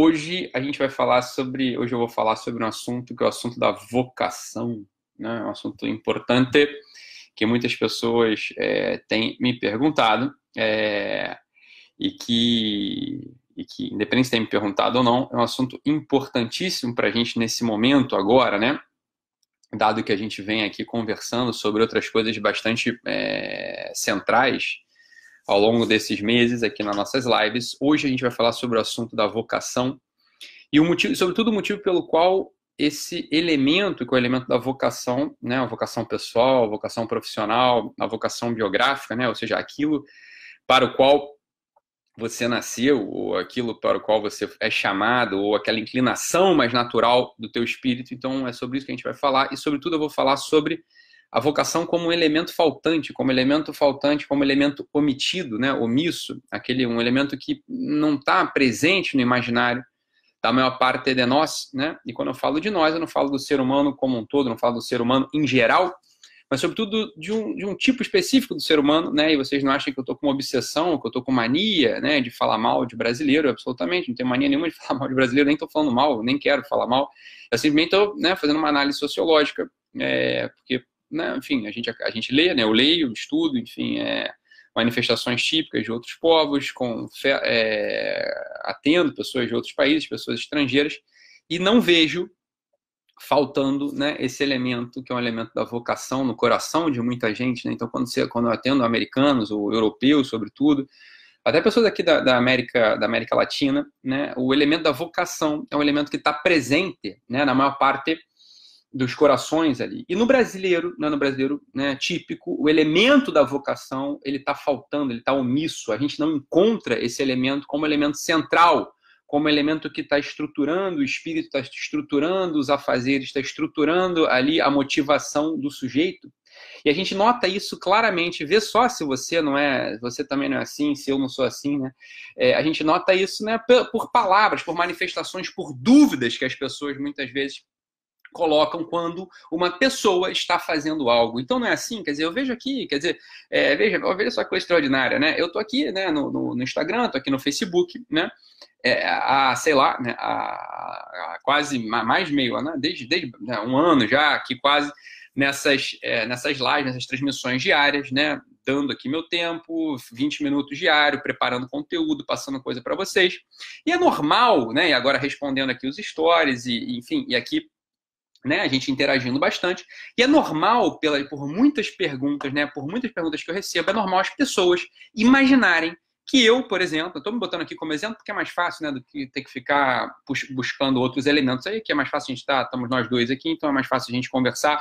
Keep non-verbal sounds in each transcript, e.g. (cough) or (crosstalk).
Hoje a gente vai falar sobre, hoje eu vou falar sobre um assunto que é o assunto da vocação, né? Um assunto importante que muitas pessoas é, têm me perguntado é, e que e que, independente de ter me perguntado ou não, é um assunto importantíssimo para a gente nesse momento agora, né? Dado que a gente vem aqui conversando sobre outras coisas bastante é, centrais ao longo desses meses aqui nas nossas lives. Hoje a gente vai falar sobre o assunto da vocação e o motivo, sobretudo o motivo pelo qual esse elemento, que é o elemento da vocação, né, a vocação pessoal, a vocação profissional, a vocação biográfica, né, ou seja, aquilo para o qual você nasceu, ou aquilo para o qual você é chamado, ou aquela inclinação mais natural do teu espírito. Então é sobre isso que a gente vai falar e sobretudo eu vou falar sobre a vocação como um elemento faltante, como elemento faltante, como elemento omitido, né, omisso, aquele um elemento que não está presente no imaginário da maior parte de nós, né? E quando eu falo de nós, eu não falo do ser humano como um todo, não falo do ser humano em geral, mas sobretudo de um, de um tipo específico do ser humano, né? E vocês não acham que eu estou com uma obsessão, que eu estou com mania, né, de falar mal de brasileiro, absolutamente, não tenho mania nenhuma de (laughs) falar mal de brasileiro, nem estou falando mal, nem quero falar mal, eu simplesmente estou né, fazendo uma análise sociológica, é, porque né, enfim, a gente, a gente lê, né, eu leio, estudo, enfim, é, manifestações típicas de outros povos, com, é, atendo pessoas de outros países, pessoas estrangeiras, e não vejo faltando né, esse elemento, que é um elemento da vocação no coração de muita gente. Né? Então, quando, você, quando eu atendo americanos ou europeus, sobretudo, até pessoas aqui da, da, América, da América Latina, né, o elemento da vocação é um elemento que está presente né, na maior parte dos corações ali. E no brasileiro, né, no brasileiro né, típico, o elemento da vocação ele está faltando, ele está omisso. A gente não encontra esse elemento como elemento central, como elemento que está estruturando o espírito, está estruturando os afazeres, está estruturando ali a motivação do sujeito. E a gente nota isso claramente, vê só se você não é, você também não é assim, se eu não sou assim, né? É, a gente nota isso, né, por, por palavras, por manifestações, por dúvidas que as pessoas muitas vezes colocam quando uma pessoa está fazendo algo. Então não é assim, quer dizer, eu vejo aqui, quer dizer, é, veja, veja só coisa extraordinária, né? Eu estou aqui né, no, no, no Instagram, estou aqui no Facebook, né? É, há, sei lá, né, há, há quase mais meio né? desde, desde né, um ano já, aqui quase nessas, é, nessas lives, nessas transmissões diárias, né? Dando aqui meu tempo, 20 minutos diário, preparando conteúdo, passando coisa para vocês. E é normal, né? E agora respondendo aqui os stories, e enfim, e aqui né, a gente interagindo bastante. E é normal, pela, por muitas perguntas, né, por muitas perguntas que eu recebo, é normal as pessoas imaginarem que eu, por exemplo, estou me botando aqui como exemplo porque é mais fácil, né, do que ter que ficar buscando outros elementos aí, que é mais fácil a gente estar, tá, estamos nós dois aqui, então é mais fácil a gente conversar.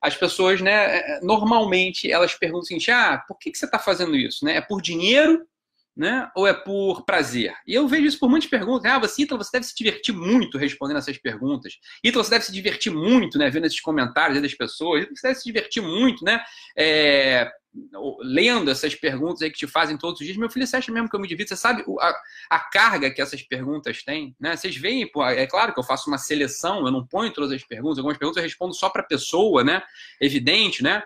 As pessoas, né, é, normalmente, elas perguntam o seguinte, ah, por que, que você está fazendo isso? Né? É por dinheiro né? Ou é por prazer? E eu vejo isso por muitas perguntas. Ah, você, Ítalo, você deve se divertir muito respondendo essas perguntas. Ítalo, você deve se divertir muito, né? Vendo esses comentários das pessoas. Você deve se divertir muito, né? É, lendo essas perguntas aí que te fazem todos os dias. Meu filho, você acha mesmo que eu me divido? Você sabe a, a carga que essas perguntas têm? Né? Vocês veem, pô, é claro que eu faço uma seleção, eu não ponho todas as perguntas. Algumas perguntas eu respondo só para a pessoa, né? Evidente, né?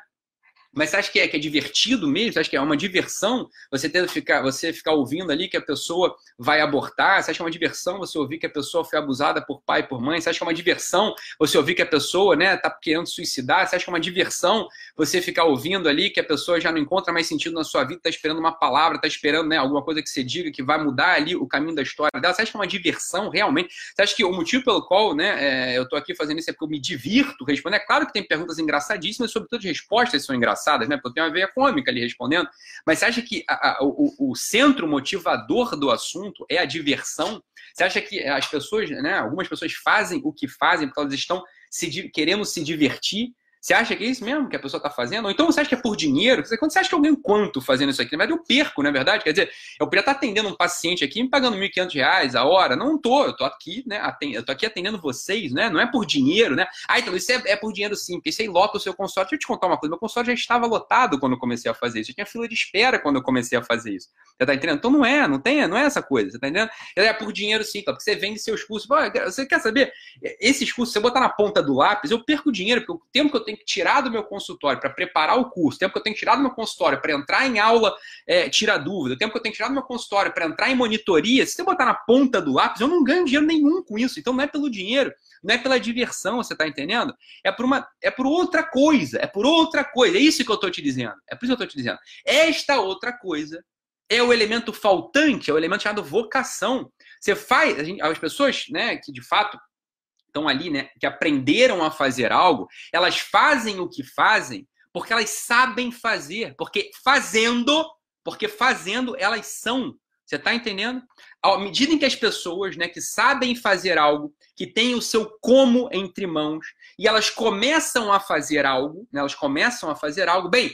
Mas você acha que é, que é divertido mesmo? Você acha que é uma diversão você ter ficar, você ficar ouvindo ali que a pessoa vai abortar? Você acha que é uma diversão você ouvir que a pessoa foi abusada por pai e por mãe? Você acha que é uma diversão você ouvir que a pessoa né, tá querendo suicidar? Você acha que é uma diversão você ficar ouvindo ali que a pessoa já não encontra mais sentido na sua vida, está esperando uma palavra, está esperando né, alguma coisa que você diga que vai mudar ali o caminho da história dela? Você acha que é uma diversão realmente? Você acha que o motivo pelo qual né, é, eu estou aqui fazendo isso é porque eu me divirto respondendo? É claro que tem perguntas engraçadíssimas, sobretudo respostas são engraçadas engraçadas, né? Porque eu tenho uma veia cômica ali respondendo. Mas você acha que a, a, o, o, centro motivador do assunto é a diversão? Você acha que as pessoas, né? Algumas pessoas fazem o que fazem porque elas estão se, querendo se divertir você acha que é isso mesmo que a pessoa está fazendo? Ou então você acha que é por dinheiro? Quando você acha que eu ganho quanto fazendo isso aqui? Na verdade, eu perco, não é verdade? Quer dizer, eu podia estar atendendo um paciente aqui me pagando R$ 1.500 a hora. Não estou, eu estou aqui, né? Eu estou aqui atendendo vocês, né? Não é por dinheiro, né? Ah, então isso é, é por dinheiro sim, porque isso aí lota o seu consultório. Deixa eu te contar uma coisa: meu consultório já estava lotado quando eu comecei a fazer isso. Eu tinha fila de espera quando eu comecei a fazer isso. Você está entendendo? Então não é, não tem, não é essa coisa, você está entendendo? É por dinheiro sim, porque você vende seus cursos. Você quer saber? Esses cursos, se eu botar na ponta do lápis, eu perco dinheiro, porque o tempo que eu tenho que tirar do meu consultório para preparar o curso, tempo que eu tenho que tirar do meu consultório para entrar em aula, é, tirar dúvida, tempo que eu tenho que tirar do meu consultório para entrar em monitoria, se você botar na ponta do lápis, eu não ganho dinheiro nenhum com isso. Então não é pelo dinheiro, não é pela diversão, você está entendendo? É por uma, é por outra coisa, é por outra coisa. É isso que eu estou te dizendo. É por isso que eu estou te dizendo. Esta outra coisa é o elemento faltante, é o elemento chamado vocação. Você faz, as pessoas, né, que de fato estão ali, né, que aprenderam a fazer algo, elas fazem o que fazem porque elas sabem fazer, porque fazendo, porque fazendo elas são. Você está entendendo? À medida em que as pessoas, né, que sabem fazer algo, que têm o seu como entre mãos, e elas começam a fazer algo, né, elas começam a fazer algo, bem,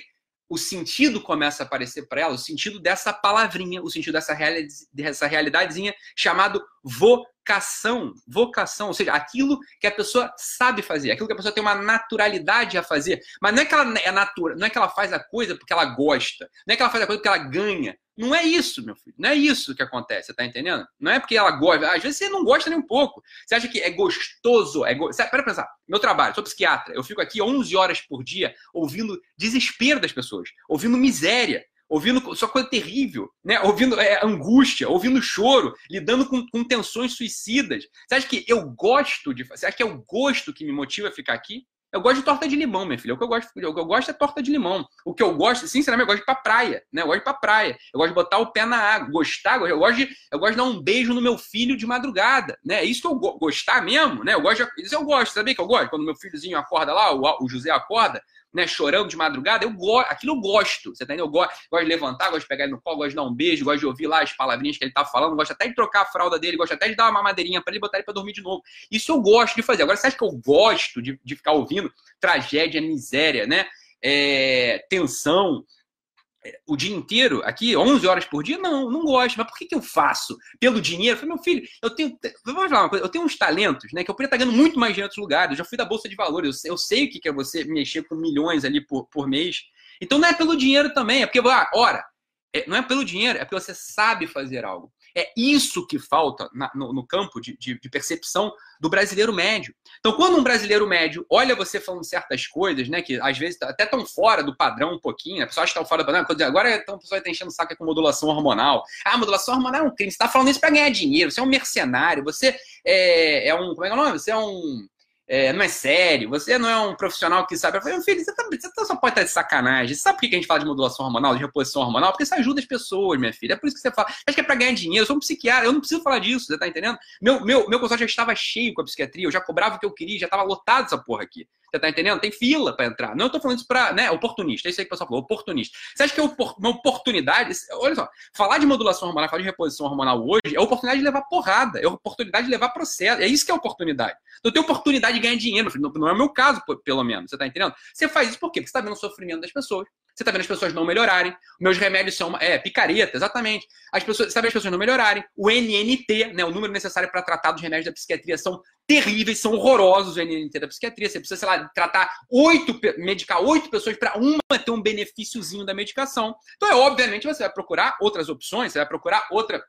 o sentido começa a aparecer para ela, o sentido dessa palavrinha, o sentido dessa, reali dessa realidadezinha chamado vocação. Vocação, ou seja, aquilo que a pessoa sabe fazer, aquilo que a pessoa tem uma naturalidade a fazer. Mas não é que ela é natura, não é que ela faz a coisa porque ela gosta, não é que ela faz a coisa porque ela ganha. Não é isso, meu filho. Não é isso que acontece, tá entendendo? Não é porque ela gosta. Às vezes você não gosta nem um pouco. Você acha que é gostoso. É go... Pera pensar. Meu trabalho, sou psiquiatra. Eu fico aqui 11 horas por dia ouvindo desespero das pessoas, ouvindo miséria, ouvindo só coisa terrível, né? ouvindo é, angústia, ouvindo choro, lidando com, com tensões suicidas. Você acha que eu gosto de. Você acha que é o gosto que me motiva a ficar aqui? Eu gosto de torta de limão, minha filha. O que eu gosto, o que eu gosto é torta de limão. O que eu gosto, sinceramente, eu gosto de ir pra praia, né? Eu gosto de ir pra praia. Eu gosto de botar o pé na água. Gostar, eu gosto de, eu gosto de dar um beijo no meu filho de madrugada, né? É isso que eu go gostar mesmo, né? Eu gosto de, isso eu gosto, sabia que eu gosto? Quando meu filhozinho acorda lá, o, o José acorda, né, chorando de madrugada, eu gosto, aquilo eu gosto, você tá entendendo? Eu gosto, gosto de levantar, gosto de pegar ele no colo, gosto de dar um beijo, gosto de ouvir lá as palavrinhas que ele tá falando, gosto até de trocar a fralda dele, gosto até de dar uma mamadeirinha para ele botar ele para dormir de novo. Isso eu gosto de fazer. Agora, você acha que eu gosto de, de ficar ouvindo tragédia, miséria, né? É, tensão, o dia inteiro aqui, 11 horas por dia? Não, não gosto. Mas por que, que eu faço? Pelo dinheiro? Eu falei, meu filho, eu tenho. Vamos falar uma coisa, eu tenho uns talentos, né? Que eu poderia estar ganhando muito mais dinheiro em outros lugares. Eu já fui da Bolsa de Valores, eu, eu sei o que é você mexer com milhões ali por, por mês. Então não é pelo dinheiro também, é porque, ah, ora, é, não é pelo dinheiro, é porque você sabe fazer algo. É isso que falta na, no, no, campo de, de, de, percepção do brasileiro médio. Então, quando um brasileiro médio olha você falando certas coisas, né, que às vezes até estão fora do padrão um pouquinho, né, pessoas estão fora do padrão, agora então, a pessoa está enchendo o saco com modulação hormonal. Ah, modulação hormonal é um crime, você está falando isso para ganhar dinheiro, você é um mercenário, você é, é um. Como é que é o nome? Você é um é, não é sério, você não é um profissional que sabe. Eu falei, filho, você, tá, você tá, só pode estar de sacanagem. Você sabe por que a gente fala de modulação hormonal, de reposição hormonal? Porque isso ajuda as pessoas, minha filha. É por isso que você fala. Acho que é para ganhar dinheiro. Eu sou um psiquiatra, eu não preciso falar disso, você tá entendendo? Meu, meu, meu consultório já estava cheio com a psiquiatria, eu já cobrava o que eu queria, já estava lotado essa porra aqui. Você tá entendendo? Tem fila para entrar. Não tô falando isso para, né, oportunista. É isso aí que o pessoal falou, oportunista. Você acha que é uma oportunidade? Olha só, falar de modulação hormonal, falar de reposição hormonal hoje é oportunidade de levar porrada, é oportunidade de levar processo. É isso que é oportunidade. Então tem oportunidade de ganhar dinheiro, não, não é o meu caso, pelo menos. Você tá entendendo? Você faz isso por quê? Porque você tá vendo o sofrimento das pessoas. Você está vendo as pessoas não melhorarem. Meus remédios são. É, picareta, exatamente. As pessoas, você está vendo as pessoas não melhorarem. O NNT, né, o número necessário para tratar dos remédios da psiquiatria, são terríveis, são horrorosos o NNT da psiquiatria. Você precisa, sei lá, tratar oito, medicar oito pessoas para uma ter um benefíciozinho da medicação. Então, é obviamente, você vai procurar outras opções, você vai procurar outra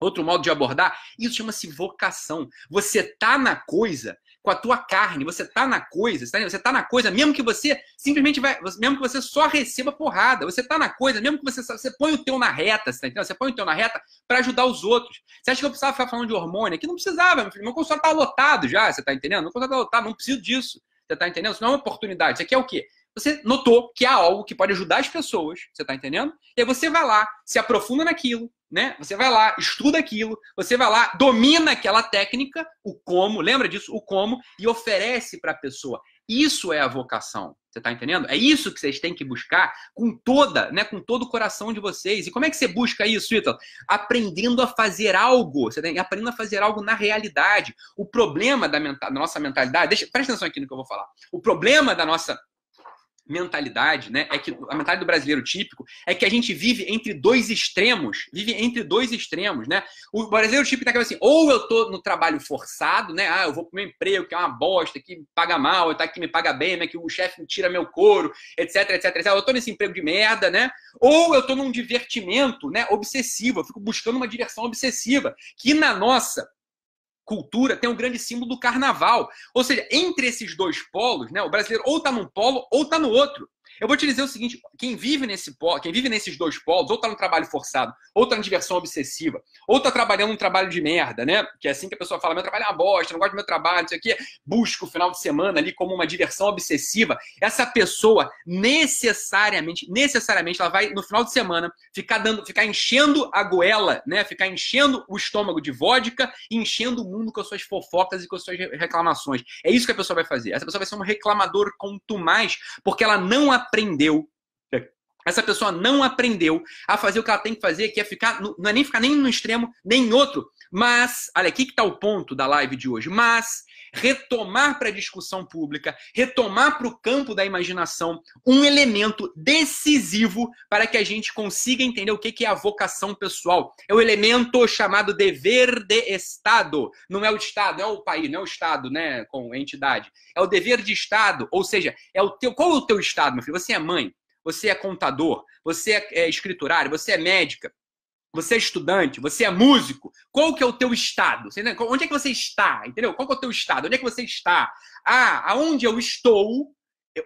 Outro modo de abordar, isso chama-se vocação. Você tá na coisa com a tua carne, você tá na coisa, você tá na coisa, mesmo que você simplesmente vai, mesmo que você só receba porrada, você tá na coisa, mesmo que você, você põe o teu na reta, você, tá entendendo? você põe o teu na reta para ajudar os outros. Você acha que eu precisava ficar falando de hormônio? Aqui não precisava, meu filho, meu consultório tá lotado já, você tá entendendo? Meu consultório tá lotado, não preciso disso. Você tá entendendo? Isso não é uma oportunidade. Isso aqui é o quê? Você notou que há algo que pode ajudar as pessoas, você tá entendendo? E aí você vai lá, se aprofunda naquilo, né? Você vai lá, estuda aquilo, você vai lá, domina aquela técnica, o como, lembra disso, o como, e oferece para a pessoa. Isso é a vocação. Você está entendendo? É isso que vocês têm que buscar com toda, né, com todo o coração de vocês. E como é que você busca isso, Ítalo? Aprendendo a fazer algo. Você tem, aprendendo a fazer algo na realidade. O problema da, da nossa mentalidade, deixa, presta atenção aqui no que eu vou falar. O problema da nossa mentalidade, né? É que a mentalidade do brasileiro típico é que a gente vive entre dois extremos, vive entre dois extremos, né? O brasileiro típico tá assim, ou eu tô no trabalho forçado, né? Ah, eu vou pro meu emprego que é uma bosta, que paga mal, tá que me paga bem, né? Que o chefe tira meu couro, etc, etc, etc. Eu tô nesse emprego de merda, né? Ou eu tô num divertimento, né? Obsessivo, eu fico buscando uma direção obsessiva, que na nossa cultura, tem um grande símbolo do carnaval. Ou seja, entre esses dois polos, né, o brasileiro ou está num polo ou está no outro. Eu vou te dizer o seguinte: quem vive nesse quem vive nesses dois polos, ou está no trabalho forçado, ou está na diversão obsessiva, ou está trabalhando um trabalho de merda, né? Que é assim que a pessoa fala: meu trabalho é uma bosta, não gosto do meu trabalho, isso aqui, busca o final de semana ali como uma diversão obsessiva. Essa pessoa necessariamente, necessariamente, ela vai no final de semana ficar dando, ficar enchendo a goela, né? Ficar enchendo o estômago de vodka enchendo o mundo com as suas fofocas e com as suas reclamações. É isso que a pessoa vai fazer. Essa pessoa vai ser um reclamador quanto mais, porque ela não aprendeu essa pessoa não aprendeu a fazer o que ela tem que fazer, que é ficar, não é nem ficar nem no extremo, nem em outro. Mas, olha, aqui que está o ponto da live de hoje. Mas retomar para a discussão pública, retomar para o campo da imaginação um elemento decisivo para que a gente consiga entender o que é a vocação pessoal. É o elemento chamado dever de Estado. Não é o Estado, não é o país, não é o Estado, né, com entidade. É o dever de Estado, ou seja, é o teu. Qual é o teu Estado, meu filho? Você é mãe, você é contador, você é, é escriturário, você é médica, você é estudante, você é músico, qual que é o teu estado? Onde é que você está? Entendeu? Qual que é o teu estado? Onde é que você está? Ah, aonde eu estou,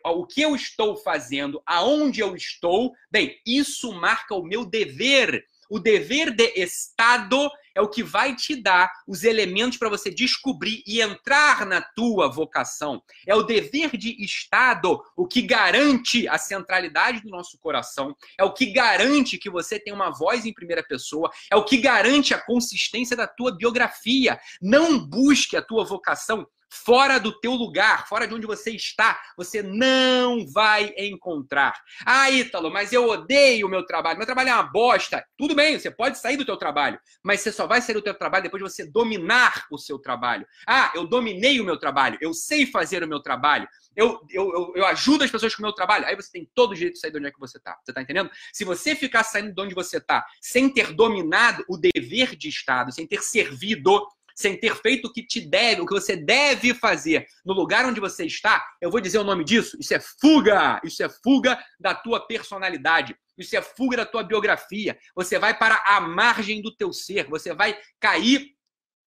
o que eu estou fazendo, aonde eu estou, bem, isso marca o meu dever o dever de Estado é o que vai te dar os elementos para você descobrir e entrar na tua vocação. É o dever de Estado o que garante a centralidade do nosso coração, é o que garante que você tem uma voz em primeira pessoa, é o que garante a consistência da tua biografia. Não busque a tua vocação fora do teu lugar, fora de onde você está, você não vai encontrar. Ah, Ítalo, mas eu odeio o meu trabalho. Meu trabalho é uma bosta. Tudo bem, você pode sair do teu trabalho, mas você só vai sair do teu trabalho depois de você dominar o seu trabalho. Ah, eu dominei o meu trabalho, eu sei fazer o meu trabalho, eu, eu, eu, eu ajudo as pessoas com o meu trabalho. Aí você tem todo o direito de sair de onde é que você está. Você está entendendo? Se você ficar saindo de onde você está sem ter dominado o dever de Estado, sem ter servido sem ter feito o que te deve, o que você deve fazer no lugar onde você está, eu vou dizer o nome disso. Isso é fuga. Isso é fuga da tua personalidade. Isso é fuga da tua biografia. Você vai para a margem do teu ser. Você vai cair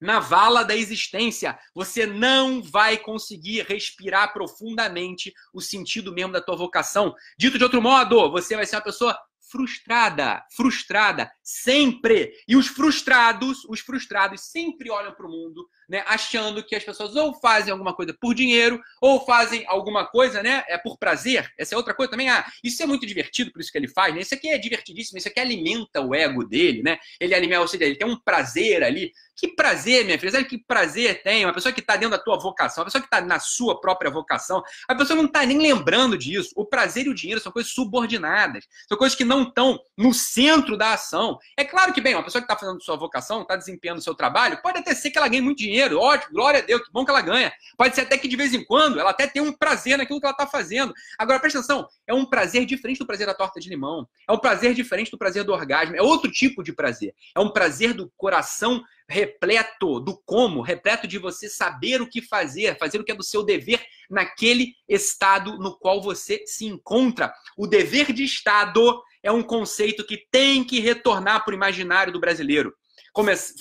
na vala da existência. Você não vai conseguir respirar profundamente o sentido mesmo da tua vocação. Dito de outro modo, você vai ser uma pessoa frustrada, frustrada, sempre. E os frustrados, os frustrados sempre olham para o mundo, né, achando que as pessoas ou fazem alguma coisa por dinheiro, ou fazem alguma coisa, né, é por prazer. Essa é outra coisa também. Ah, isso é muito divertido, por isso que ele faz, né? Isso aqui é divertidíssimo, isso aqui alimenta o ego dele, né? Ele alimenta, ou seja, ele tem um prazer ali. Que prazer, minha filha, sabe que prazer tem? Uma pessoa que está dentro da tua vocação, uma pessoa que está na sua própria vocação, a pessoa não está nem lembrando disso. O prazer e o dinheiro são coisas subordinadas, são coisas que não estão no centro da ação. É claro que, bem, uma pessoa que está fazendo sua vocação, está desempenhando seu trabalho, pode até ser que ela ganhe muito dinheiro, ótimo, glória a Deus, que bom que ela ganha. Pode ser até que de vez em quando ela até tenha um prazer naquilo que ela está fazendo. Agora, presta atenção, é um prazer diferente do prazer da torta de limão. É um prazer diferente do prazer do orgasmo. É outro tipo de prazer. É um prazer do coração repleto do como, repleto de você saber o que fazer, fazer o que é do seu dever naquele estado no qual você se encontra. O dever de Estado é um conceito que tem que retornar para o imaginário do brasileiro.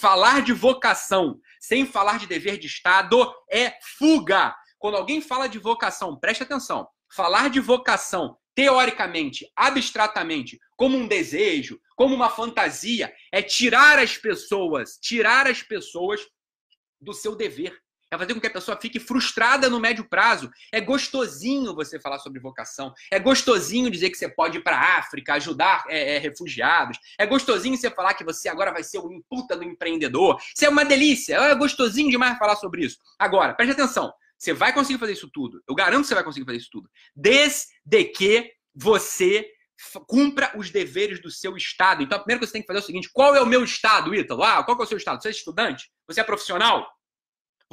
Falar de vocação sem falar de dever de Estado é fuga. Quando alguém fala de vocação, preste atenção. Falar de vocação, teoricamente, abstratamente, como um desejo, como uma fantasia, é tirar as pessoas, tirar as pessoas do seu dever é fazer com que a pessoa fique frustrada no médio prazo. É gostosinho você falar sobre vocação. É gostosinho dizer que você pode ir para a África ajudar é, é, refugiados. É gostosinho você falar que você agora vai ser o puta do empreendedor. Isso é uma delícia. É gostosinho demais falar sobre isso. Agora, preste atenção. Você vai conseguir fazer isso tudo. Eu garanto que você vai conseguir fazer isso tudo. Desde que você cumpra os deveres do seu estado. Então, a primeira coisa que você tem que fazer é o seguinte: qual é o meu estado, Ítalo? Ah, qual é o seu estado? Você é estudante? Você é profissional?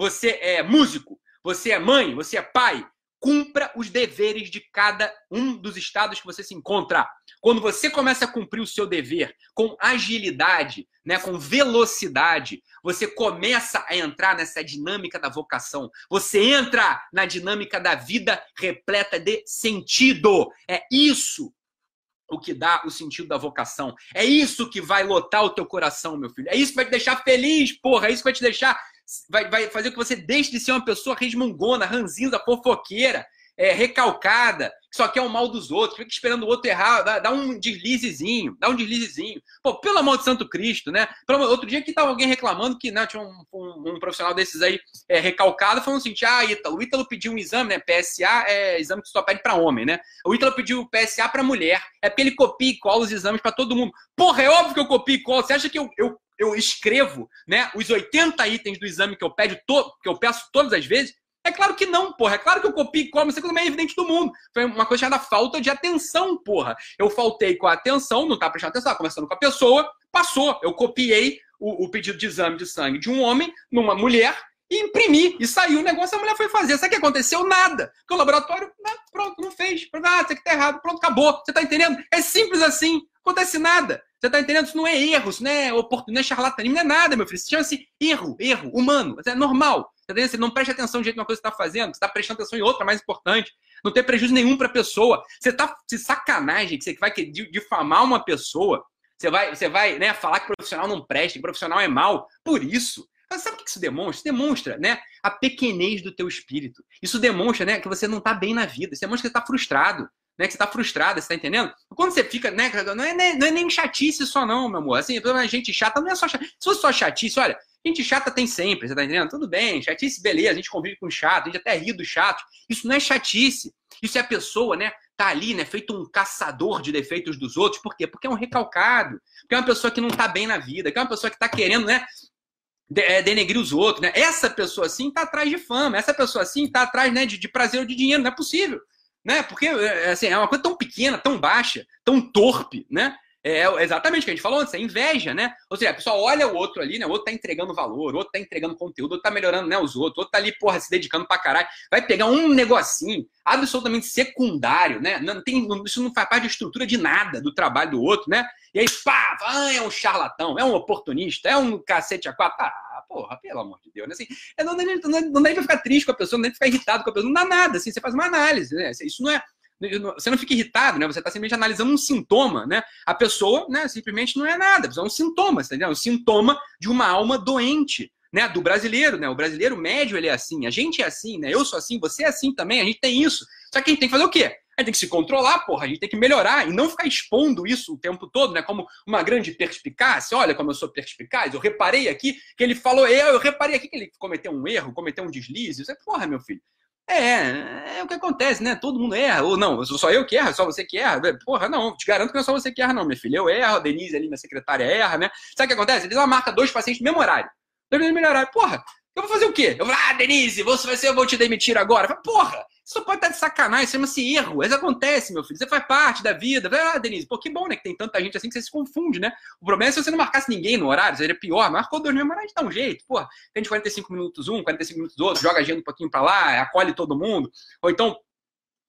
você é músico, você é mãe, você é pai, cumpra os deveres de cada um dos estados que você se encontra. Quando você começa a cumprir o seu dever com agilidade, né, com velocidade, você começa a entrar nessa dinâmica da vocação. Você entra na dinâmica da vida repleta de sentido. É isso o que dá o sentido da vocação. É isso que vai lotar o teu coração, meu filho. É isso que vai te deixar feliz, porra. É isso que vai te deixar vai, vai fazer com que você deixe de ser uma pessoa resmungona, ranzinza, fofoqueira, é, recalcada, que só quer o mal dos outros, fica esperando o outro errar, dá, dá, um deslizezinho, dá um deslizezinho. Pô, pelo amor de Santo Cristo, né? Outro dia que tava alguém reclamando que né, tinha um, um, um profissional desses aí é, recalcado, falando assim: ah, Ítalo, o Ítalo pediu um exame, né? PSA é exame que só pede para homem, né? O Ítalo pediu PSA para mulher, é porque ele copia e cola os exames para todo mundo. Porra, é óbvio que eu copio e colo. Você acha que eu, eu eu escrevo né, os 80 itens do exame que eu, pede que eu peço todas as vezes? É claro que não, porra. É claro que eu copio e como, isso é mais evidente do mundo. Foi uma coisa chamada falta de atenção, porra. Eu faltei com a atenção, não estava prestando atenção, conversando com a pessoa, passou. Eu copiei o, o, pedido de exame de sangue de um homem numa mulher e imprimi. E saiu o negócio, a mulher foi fazer. Sabe o que aconteceu? Nada. Porque o laboratório, né, pronto, não fez. Ah, isso tá errado. Pronto, acabou. Você tá entendendo? É simples assim. Acontece nada. Você tá entendendo? Isso não é erro, isso não é oportunismo, não é charlatanismo, não é nada, meu filho. Isso chama-se erro, erro, humano. É normal. Tá entendendo? Você não presta atenção no jeito de uma coisa que você está fazendo, você está prestando atenção em outra mais importante. Não tem prejuízo nenhum para a pessoa. Você está se sacanagem que você vai difamar uma pessoa. Você vai, você vai né, falar que profissional não presta, que profissional é mal. Por isso. Mas sabe o que isso demonstra? Demonstra né, a pequenez do teu espírito. Isso demonstra né, que você não está bem na vida. Isso demonstra que você está frustrado né? Que você tá frustrada, você tá entendendo? Quando você fica, né? Não é, não é nem chatice só, não, meu amor. Assim, gente chata não é só chatice. Se fosse só chatice, olha, gente chata tem sempre, você tá entendendo? Tudo bem, chatice, beleza, a gente convive com chato, a gente até ri do chato. Isso não é chatice. Isso é a pessoa, né? Tá ali, né? Feito um caçador de defeitos dos outros. Por quê? Porque é um recalcado. Porque é uma pessoa que não tá bem na vida, que é uma pessoa que tá querendo, né? É, denegrir os outros, né? Essa pessoa assim tá atrás de fama, essa pessoa assim tá atrás né, de, de prazer ou de dinheiro, não é possível né? Porque é, assim, é uma coisa tão pequena, tão baixa, tão torpe, né? É exatamente o que a gente falou antes, é inveja, né? Ou seja, a pessoa olha o outro ali, né? O outro tá entregando valor, o outro tá entregando conteúdo, o outro tá melhorando né, os outros, o outro tá ali, porra, se dedicando pra caralho. Vai pegar um negocinho absolutamente secundário, né? Não tem, isso não faz parte da estrutura de nada do trabalho do outro, né? E aí, pá, ah, é um charlatão, é um oportunista, é um cacete a quatro. Ah, porra, pelo amor de Deus, né? Assim, é, não, não, não, não dá nem pra ficar triste com a pessoa, não dá nem pra ficar irritado com a pessoa, não dá nada, assim, você faz uma análise, né? Isso não é você não fica irritado, né? Você está simplesmente analisando um sintoma, né? A pessoa, né, simplesmente não é nada, é um sintoma, você tá Um sintoma de uma alma doente, né? Do brasileiro, né? O brasileiro médio, ele é assim, a gente é assim, né? Eu sou assim, você é assim também, a gente tem isso. Só que a gente tem que fazer o quê? Gente tem que se controlar, porra, a gente tem que melhorar e não ficar expondo isso o tempo todo, né? Como uma grande perspicácia. Olha como eu sou perspicaz, eu reparei aqui que ele falou, eu, eu reparei aqui que ele cometeu um erro, cometeu um deslize. Isso é, porra, meu filho. É, é o que acontece, né? Todo mundo erra. Ou não, só eu que erro, só você que erra. Porra, não, te garanto que não é só você que erra, não, minha filha. Eu erro, a Denise ali, minha secretária, erra, né? Sabe o que acontece? Eles marca dois pacientes no mesmo horário. Dois no mesmo horário. Porra, eu vou fazer o quê? Eu vou, ah, Denise, você vai ser, eu vou te demitir agora. Porra, isso pode estar de sacanagem, chama-se erro. Isso acontece, meu filho. Você faz parte da vida. Ah, Denise, pô, que bom, né? Que tem tanta gente assim que você se confunde, né? O problema é se você não marcasse ninguém no horário, seria pior. Marcou dois no horário, dá um jeito. Porra, tem de 45 minutos um, 45 minutos outro, joga agenda um pouquinho pra lá, acolhe todo mundo. Ou então,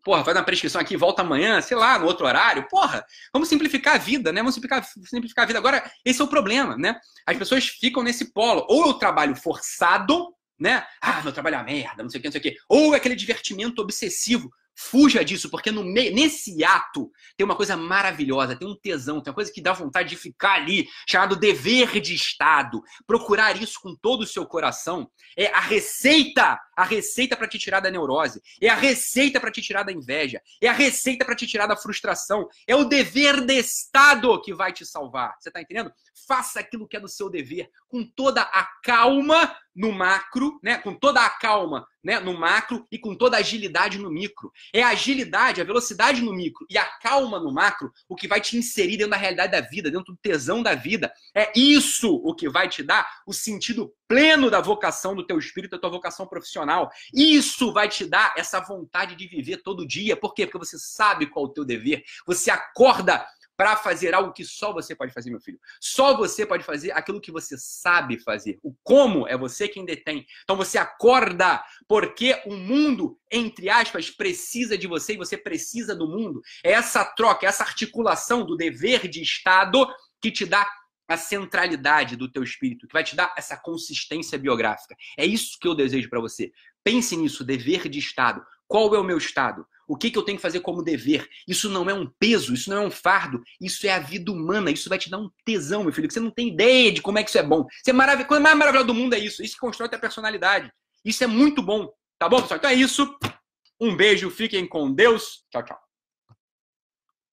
Porra, faz uma prescrição aqui, volta amanhã, sei lá, no outro horário. Porra, vamos simplificar a vida, né? Vamos simplificar, simplificar a vida. Agora, esse é o problema, né? As pessoas ficam nesse polo. Ou eu trabalho forçado, né? Ah, meu trabalho é uma merda, não sei o que, não sei o que. Ou aquele divertimento obsessivo. Fuja disso, porque no meio, nesse ato tem uma coisa maravilhosa, tem um tesão, tem uma coisa que dá vontade de ficar ali, chamado dever de Estado. Procurar isso com todo o seu coração é a receita, a receita para te tirar da neurose, é a receita para te tirar da inveja, é a receita para te tirar da frustração, é o dever de Estado que vai te salvar. Você tá entendendo? Faça aquilo que é do seu dever com toda a calma no macro, né? Com toda a calma, né? No macro e com toda a agilidade no micro. É a agilidade, a velocidade no micro e a calma no macro o que vai te inserir dentro da realidade da vida, dentro do tesão da vida. É isso o que vai te dar o sentido pleno da vocação do teu espírito, da tua vocação profissional. Isso vai te dar essa vontade de viver todo dia. Por quê? Porque você sabe qual é o teu dever. Você acorda para fazer algo que só você pode fazer, meu filho. Só você pode fazer aquilo que você sabe fazer. O como é você quem detém. Então você acorda porque o mundo, entre aspas, precisa de você e você precisa do mundo. É essa troca, essa articulação do dever de Estado que te dá a centralidade do teu espírito, que vai te dar essa consistência biográfica. É isso que eu desejo para você. Pense nisso, dever de Estado. Qual é o meu estado? O que, que eu tenho que fazer como dever? Isso não é um peso, isso não é um fardo, isso é a vida humana, isso vai te dar um tesão, meu filho, que você não tem ideia de como é que isso é bom. Você é marav... Coisa mais maravilhosa do mundo é isso, isso que constrói a tua personalidade. Isso é muito bom, tá bom, pessoal? Então é isso. Um beijo, fiquem com Deus. Tchau, tchau.